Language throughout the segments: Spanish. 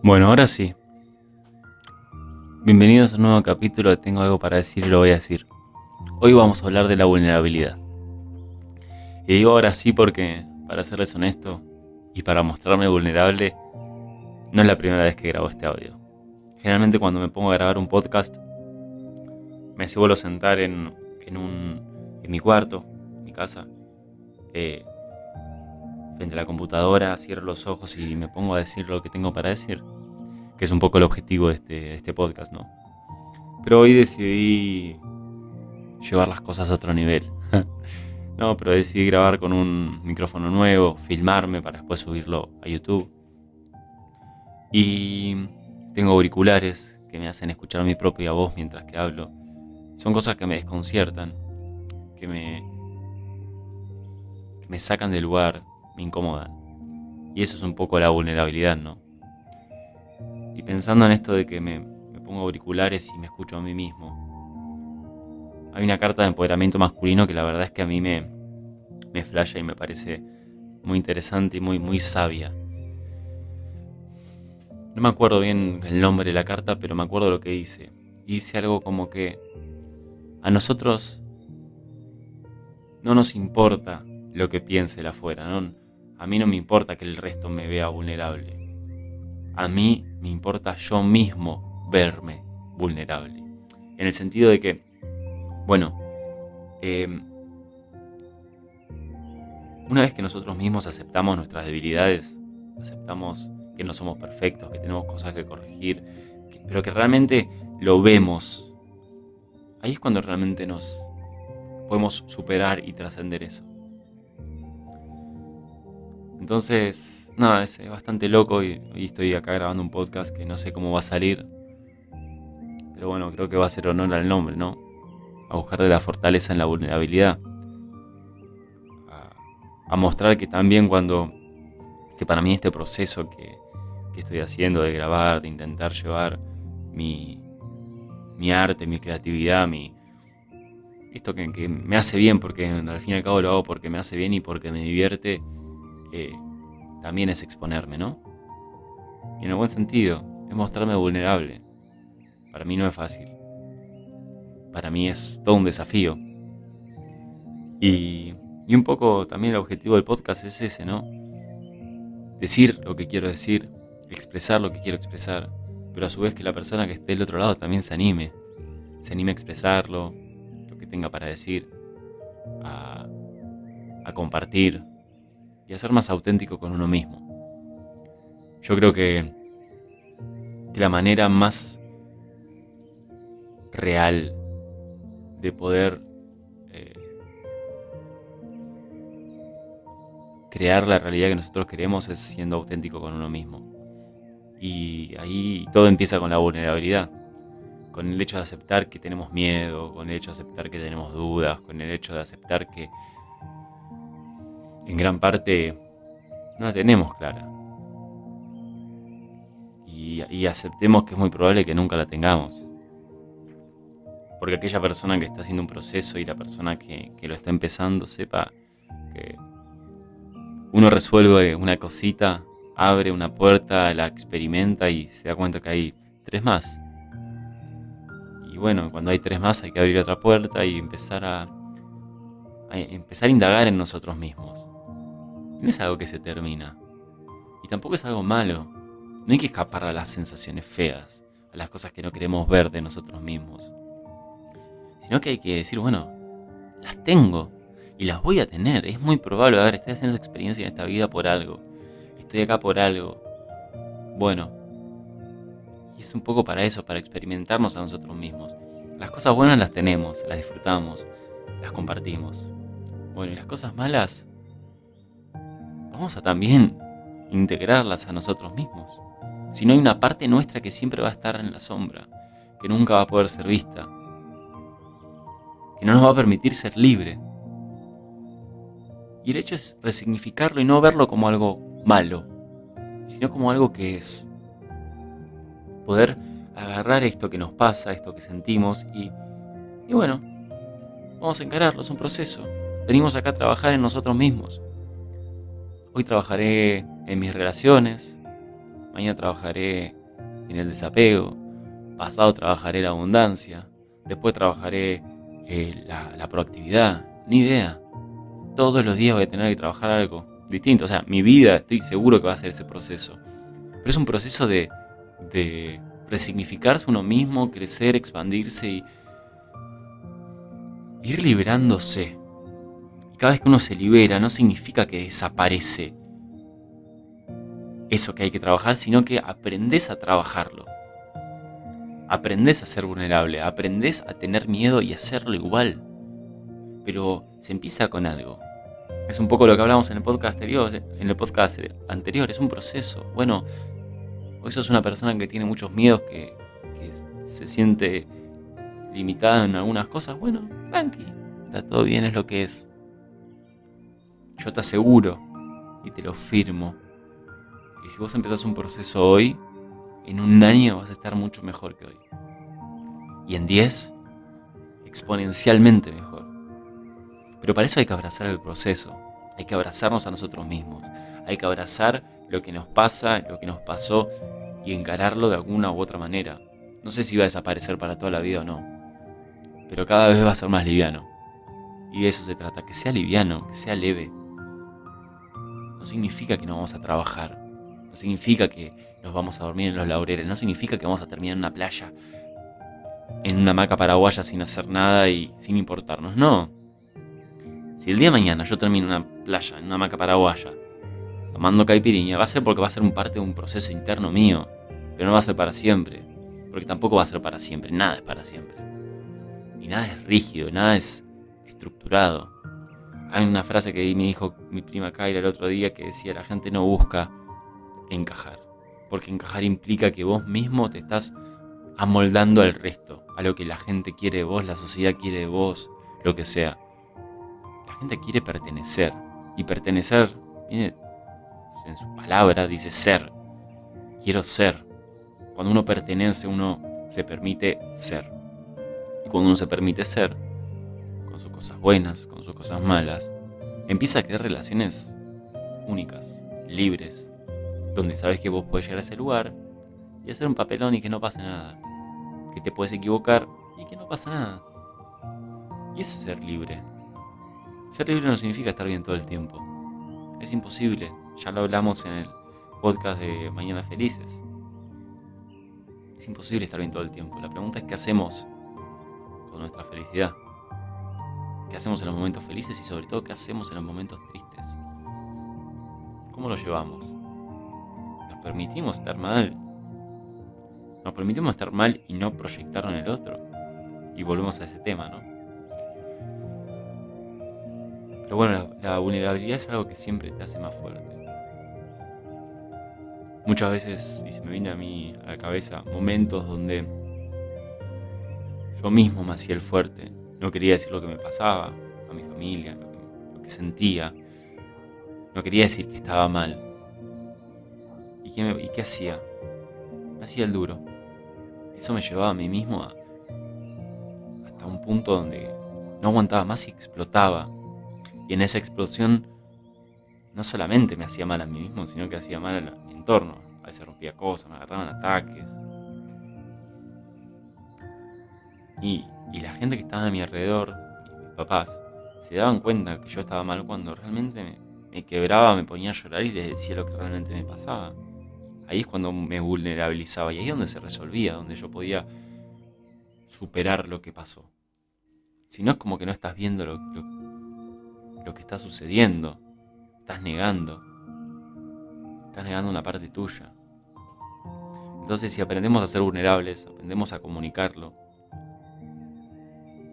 Bueno, ahora sí. Bienvenidos a un nuevo capítulo Tengo algo para decir y lo voy a decir. Hoy vamos a hablar de la vulnerabilidad. Y digo ahora sí porque, para serles honesto y para mostrarme vulnerable, no es la primera vez que grabo este audio. Generalmente cuando me pongo a grabar un podcast, me suelo sentar en, en, un, en mi cuarto, en mi casa, eh, frente a la computadora, cierro los ojos y me pongo a decir lo que tengo para decir, que es un poco el objetivo de este, este podcast, ¿no? Pero hoy decidí llevar las cosas a otro nivel. no, pero decidí grabar con un micrófono nuevo, filmarme para después subirlo a YouTube. Y tengo auriculares que me hacen escuchar mi propia voz mientras que hablo. Son cosas que me desconciertan, que me, que me sacan del lugar, me incomodan. Y eso es un poco la vulnerabilidad, ¿no? Y pensando en esto de que me, pongo auriculares y me escucho a mí mismo, hay una carta de empoderamiento masculino que la verdad es que a mí me, me flasha y me parece muy interesante y muy, muy sabia. No me acuerdo bien el nombre de la carta, pero me acuerdo lo que dice. Dice algo como que a nosotros no nos importa lo que piense el afuera, ¿no? A mí no me importa que el resto me vea vulnerable. A mí me importa yo mismo verme vulnerable. En el sentido de que, bueno, em, una vez que nosotros mismos aceptamos nuestras debilidades, aceptamos que no somos perfectos, que tenemos cosas que corregir, pero que realmente lo vemos, ahí es cuando realmente nos podemos superar y trascender eso. Entonces, nada, es bastante loco y hoy estoy acá grabando un podcast que no sé cómo va a salir. Pero bueno, creo que va a ser honor al nombre, ¿no? A buscar de la fortaleza en la vulnerabilidad. A, mostrar que también cuando, que para mí este proceso que, estoy haciendo de grabar, de intentar llevar mi, mi arte, mi creatividad, mi, esto que, me hace bien, porque al fin y al cabo lo hago porque me hace bien y porque me divierte, también es exponerme, ¿no? Y en el buen sentido, es mostrarme vulnerable. Para mí no es fácil. Para mí es todo un desafío. Y, y un poco también el objetivo del podcast es ese, ¿no? Decir lo que quiero decir, expresar lo que quiero expresar, pero a su vez que la persona que esté del otro lado también se anime. Se anime a expresarlo, lo que tenga para decir, a, a compartir, y a ser más auténtico con uno mismo. Yo creo que, la manera más real de poder eh, crear la realidad que nosotros queremos es siendo auténtico con uno mismo. Y ahí todo empieza con la vulnerabilidad, con el hecho de aceptar que tenemos miedo, con el hecho de aceptar que tenemos dudas, con el hecho de aceptar que en gran parte no la tenemos clara. Y, aceptemos que es muy probable que nunca la tengamos. Porque aquella persona que está haciendo un proceso y la persona que, lo está empezando sepa que uno resuelve una cosita, abre una puerta, la experimenta y se da cuenta que hay tres más. Y bueno, cuando hay tres más hay que abrir otra puerta y empezar a empezar a indagar en nosotros mismos no es algo que se termina. Y tampoco es algo malo. No hay que escapar a las sensaciones feas, a las cosas que no queremos ver de nosotros mismos. Sino que hay que decir, bueno, las tengo y las voy a tener. Es muy probable, a ver, estoy haciendo esa experiencia en esta vida por algo. Estoy acá por algo. Bueno. Y es un poco para eso, para experimentarnos a nosotros mismos. Las cosas buenas las tenemos, las disfrutamos, las compartimos. Bueno, y las cosas malas vamos a también integrarlas a nosotros mismos. Si no hay una parte nuestra que siempre va a estar en la sombra, que nunca va a poder ser vista, que no nos va a permitir ser libre. Y el hecho es resignificarlo y no verlo como algo malo, sino como algo que es. Poder agarrar esto que nos pasa, esto que sentimos y, bueno, vamos a encararlo, es un proceso. Venimos acá a trabajar en nosotros mismos. Hoy trabajaré en mis relaciones, mañana trabajaré en el desapego, pasado trabajaré la abundancia, después trabajaré eh, la, proactividad, ni idea. Todos los días voy a tener que trabajar algo distinto. O sea, mi vida estoy seguro que va a ser ese proceso. Pero es un proceso de resignificarse uno mismo, crecer, expandirse y ir liberándose. Cada vez que uno se libera no significa que desaparece eso que hay que trabajar, sino que aprendes a trabajarlo. Aprendes a ser vulnerable, aprendes a tener miedo y hacerlo igual. Pero se empieza con algo. Es un poco lo que hablamos en el podcast anterior, en el podcast anterior, es un proceso. Bueno, hoy sos una persona que tiene muchos miedos, que, se siente limitada en algunas cosas. Bueno, tranqui, está todo bien, es lo que es. Yo te aseguro y te lo firmo. Y si vos empezás un proceso hoy, en un año vas a estar mucho mejor que hoy. Y en 10, exponencialmente mejor. Pero para eso hay que abrazar el proceso, hay que abrazarnos a nosotros mismos, hay que abrazar lo que nos pasa, lo que nos pasó y encararlo de alguna u otra manera. No sé si va a desaparecer para toda la vida o no, pero cada vez va a ser más liviano. Y de eso se trata, que sea liviano, que sea leve. No significa que no vamos a trabajar, no significa que nos vamos a dormir en los laureles, no significa que vamos a terminar en una playa, en una hamaca paraguaya sin hacer nada y sin importarnos, no. Si el día de mañana yo termino en una playa, en una hamaca paraguaya, tomando caipirinha, va a ser porque va a ser un parte de un proceso interno mío, pero no va a ser para siempre, porque tampoco va a ser para siempre, nada es para siempre. Y nada es rígido, nada es estructurado. Hay una frase que me dijo mi prima Kyla el otro día que decía, la gente no busca encajar, porque encajar implica que vos mismo te estás amoldando al resto, a lo que la gente quiere de vos, la sociedad quiere de vos, lo que sea gente quiere pertenecer. Y pertenecer, en su palabra dice ser. Quiero ser. Cuando uno pertenece, uno se permite ser. Y cuando uno se permite ser, con sus cosas buenas, con cosas malas, empieza a crear relaciones únicas, libres, donde sabes que vos podés llegar a ese lugar y hacer un papelón y que no pase nada. Que te puedes equivocar y que no pasa nada. Y eso es ser libre. Ser libre no significa estar bien todo el tiempo. Es imposible. Ya lo hablamos en el podcast de Mañana Felices. Es imposible estar bien todo el tiempo. La pregunta es qué hacemos con nuestra felicidad. ¿Qué hacemos en los momentos felices y sobre todo qué hacemos en los momentos tristes? ¿Cómo lo llevamos? ¿Nos permitimos estar mal? ¿Nos permitimos estar mal y no proyectarlo en el otro? Y volvemos a ese tema, ¿no? Pero bueno, la, vulnerabilidad es algo que siempre te hace más fuerte. Muchas veces, y se me viene a mí a la cabeza, momentos donde yo mismo me hacía el fuerte. No quería decir lo que me pasaba a mi familia, lo que, sentía. No quería decir que estaba mal. ¿Y qué, ¿Y qué hacía? Me hacía el duro. Eso me llevaba a mí mismo hasta un punto donde no aguantaba más y explotaba y en esa explosión no solamente me hacía mal a mí mismo, sino que hacía mal a mi entorno. A veces rompía cosas, me agarraban ataques. Y, la gente que estaba a mi alrededor, mis papás, se daban cuenta que yo estaba mal cuando realmente me, quebraba, me ponía a llorar y les decía lo que realmente me pasaba. Ahí es cuando me vulnerabilizaba y ahí es donde se resolvía, donde yo podía superar lo que pasó. Si no es como que no estás viendo lo, lo que está sucediendo. Estás negando. Estás negando una parte tuya. Entonces si aprendemos a ser vulnerables, aprendemos a comunicarlo,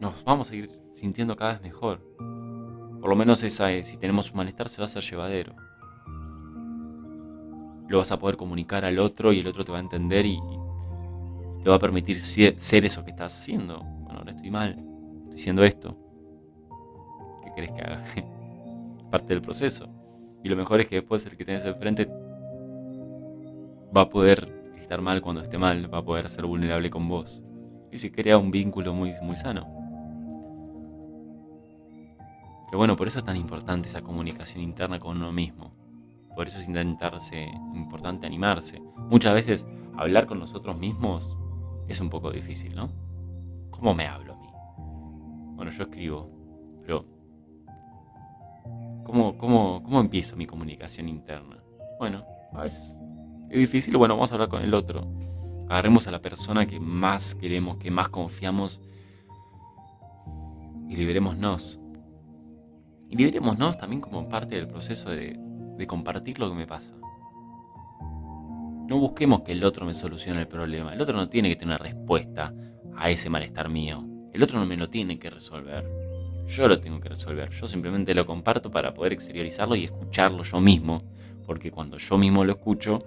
nos vamos a ir sintiendo cada vez mejor. Por lo menos esa, si tenemos un malestar se va a hacer llevadero. Lo vas a poder comunicar al otro y el otro te va a entender y, te va a permitir ser eso que estás haciendo. Bueno, ahora estoy mal, estoy haciendo esto querés que haga. Parte del proceso. Y lo mejor es que después el que tenés enfrente va a poder estar mal cuando esté mal, va a poder ser vulnerable con vos. Y se crea un vínculo muy, muy sano. Pero bueno, por eso es tan importante esa comunicación interna con uno mismo. por eso es intentarse, importante animarse. Muchas veces hablar con nosotros mismos es un poco difícil, ¿no? ¿Cómo me hablo a mí? Bueno, yo escribo, pero ¿cómo, cómo, cómo empiezo mi comunicación interna? Bueno, a veces es difícil, bueno, vamos a hablar con el otro. Agarremos a la persona que más queremos, que más confiamos y liberémonos. Y liberémonos también como parte del proceso de, compartir lo que me pasa. No busquemos que el otro me solucione el problema. El otro no tiene que tener una respuesta a ese malestar mío. El otro no me lo tiene que resolver. Yo lo tengo que resolver. Yo simplemente lo comparto para poder exteriorizarlo y escucharlo yo mismo. Porque cuando yo mismo lo escucho,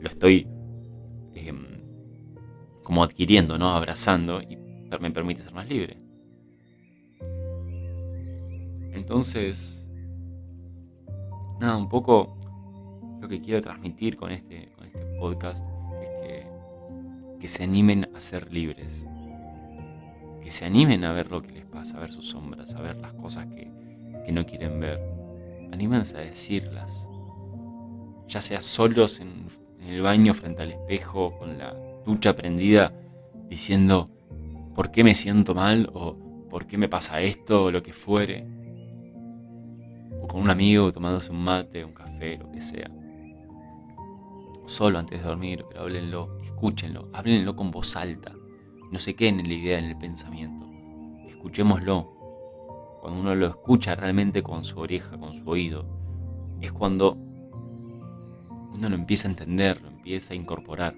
lo estoy em, como adquiriendo, ¿no? Abrazando y me permite ser más libre. Entonces, nada, un poco lo que quiero transmitir con este, este podcast es que, se animen a ser libres. Que se animen a ver lo que les pasa, a ver sus sombras, a ver las cosas que, no quieren ver. Anímense a decirlas. Ya sea solos en el baño frente al espejo, con la ducha prendida, diciendo por qué me siento mal o por qué me pasa esto o lo que fuere. Con un amigo tomándose un mate, un café, lo que sea solo antes de dormir, pero háblenlo, escúchenlo, háblenlo con voz alta. No se queden en la idea, en el pensamiento. Escuchémoslo. Cuando uno lo escucha realmente con su oreja, con su oído, es cuando uno lo empieza a entender, lo empieza a incorporar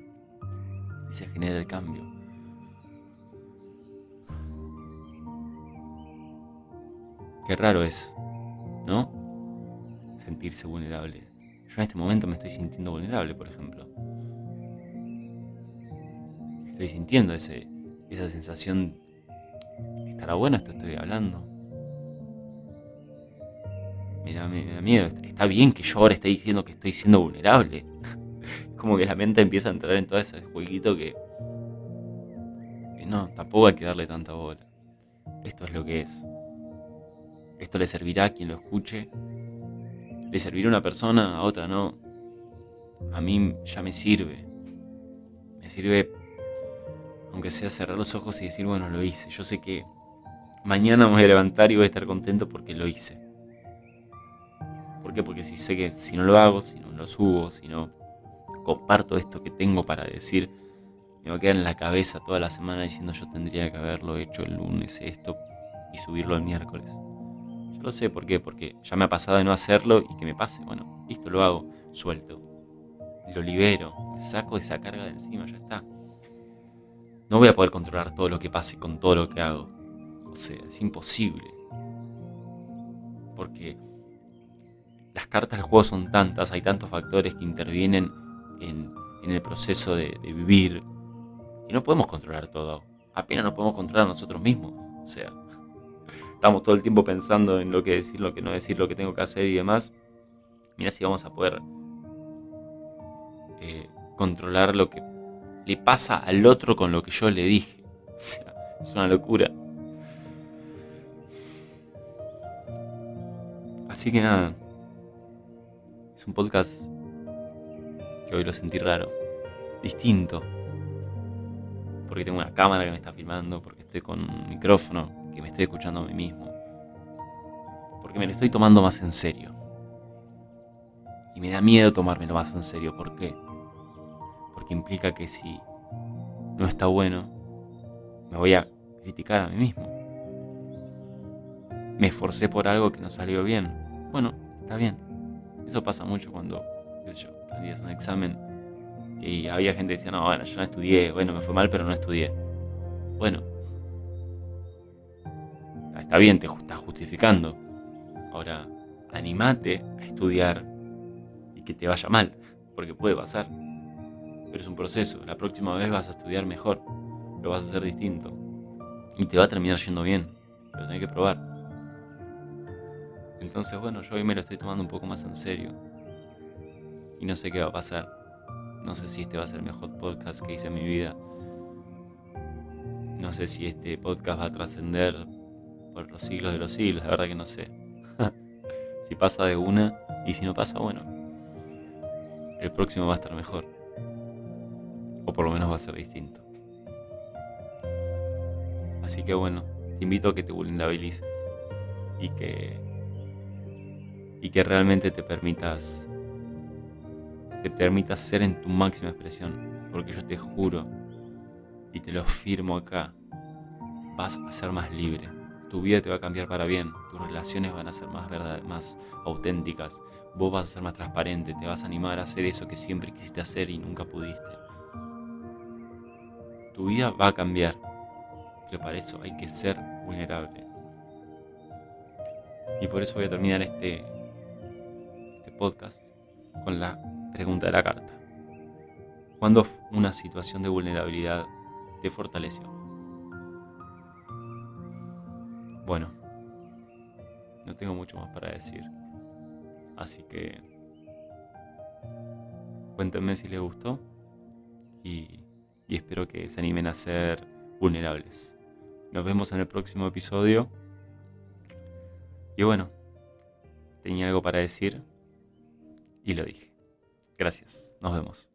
y se genera el cambio. Qué raro es, ¿no? Sentirse vulnerable. Yo en este momento me estoy sintiendo vulnerable, por ejemplo. Estoy sintiendo ese, esa sensación. ¿Estará bueno esto estoy hablando? Me da, miedo. Está bien que yo ahora esté diciendo que estoy siendo vulnerable. Como que la mente empieza a entrar en todo ese jueguito que, que no, tampoco hay que darle tanta bola. Esto es lo que es. Esto le servirá a quien lo escuche le servirá a una persona, a otra no. A mí ya me sirve. Me sirve, aunque sea cerrar los ojos y decir, bueno, lo hice. Yo sé que mañana me voy a levantar y voy a estar contento porque lo hice. ¿Por qué? Porque si sé que si no lo hago, si no lo subo, si no comparto esto que tengo para decir, me va a quedar en la cabeza toda la semana diciendo yo tendría que haberlo hecho el lunes esto y subirlo el miércoles. Yo lo sé, ¿por qué? Porque ya me ha pasado de no hacerlo y que me pase. Bueno, listo, lo hago, suelto. Lo libero, me saco esa carga de encima, ya está. No voy a poder controlar todo lo que pase con todo lo que hago. O sea, es imposible. Porque las cartas del juego son tantas, hay tantos factores que intervienen en, el proceso de, vivir. Y no podemos controlar todo. Apenas nos podemos controlar nosotros mismos. O sea, estamos todo el tiempo pensando en lo que decir, lo que no decir, lo que tengo que hacer y demás, mira si vamos a poder eh, controlar lo que le pasa al otro con lo que yo le dije. O sea, es una locura. Así que nada, es un podcast que hoy lo sentí raro, distinto, porque tengo una cámara que me está filmando, porque estoy con un micrófono, que me estoy escuchando a mí mismo. Porque me lo estoy tomando más en serio. Y me da miedo tomármelo más en serio. ¿Por qué? Porque implica que si no está bueno, me voy a criticar a mí mismo. Me esforcé por algo que no salió bien. Bueno, está bien. Eso pasa mucho cuando, qué yo, rendías un examen y había gente que decía, no, bueno, yo no estudié, bueno, me fue mal, pero no estudié. Bueno, está bien, te estás justificando. Ahora, animate a estudiar y que te vaya mal, porque puede pasar. Pero es un proceso. La próxima vez vas a estudiar mejor, lo vas a hacer distinto. Y te va a terminar yendo bien, pero tenés que probar. Entonces, bueno, yo hoy me lo estoy tomando un poco más en serio. Y no sé qué va a pasar. No sé si este va a ser el mejor podcast que hice en mi vida. No sé si este podcast va a trascender los siglos de los siglos, la verdad que no sé. si pasa de una y si no pasa, bueno, el próximo va a estar mejor. O por lo menos va a ser distinto. Así que bueno, te invito a que te vulnerabilices y que y que realmente te permitas te permitas ser en tu máxima expresión, porque yo te juro y te lo firmo acá, vas a ser más libre. Tu vida te va a cambiar para bien, tus relaciones van a ser más más auténticas, vos vas a ser más transparente, te vas a animar a hacer eso que siempre quisiste hacer y nunca pudiste. Tu vida va a cambiar, pero para eso hay que ser vulnerable. Y por eso voy a terminar este, este podcast con la pregunta de la carta. ¿Cuándo una situación de vulnerabilidad te fortaleció? Bueno, no tengo mucho más para decir. Así que cuéntenme si les gustó y, espero que se animen a ser vulnerables. Nos vemos en el próximo episodio. Y bueno, tenía algo para decir y lo dije. Gracias, nos vemos.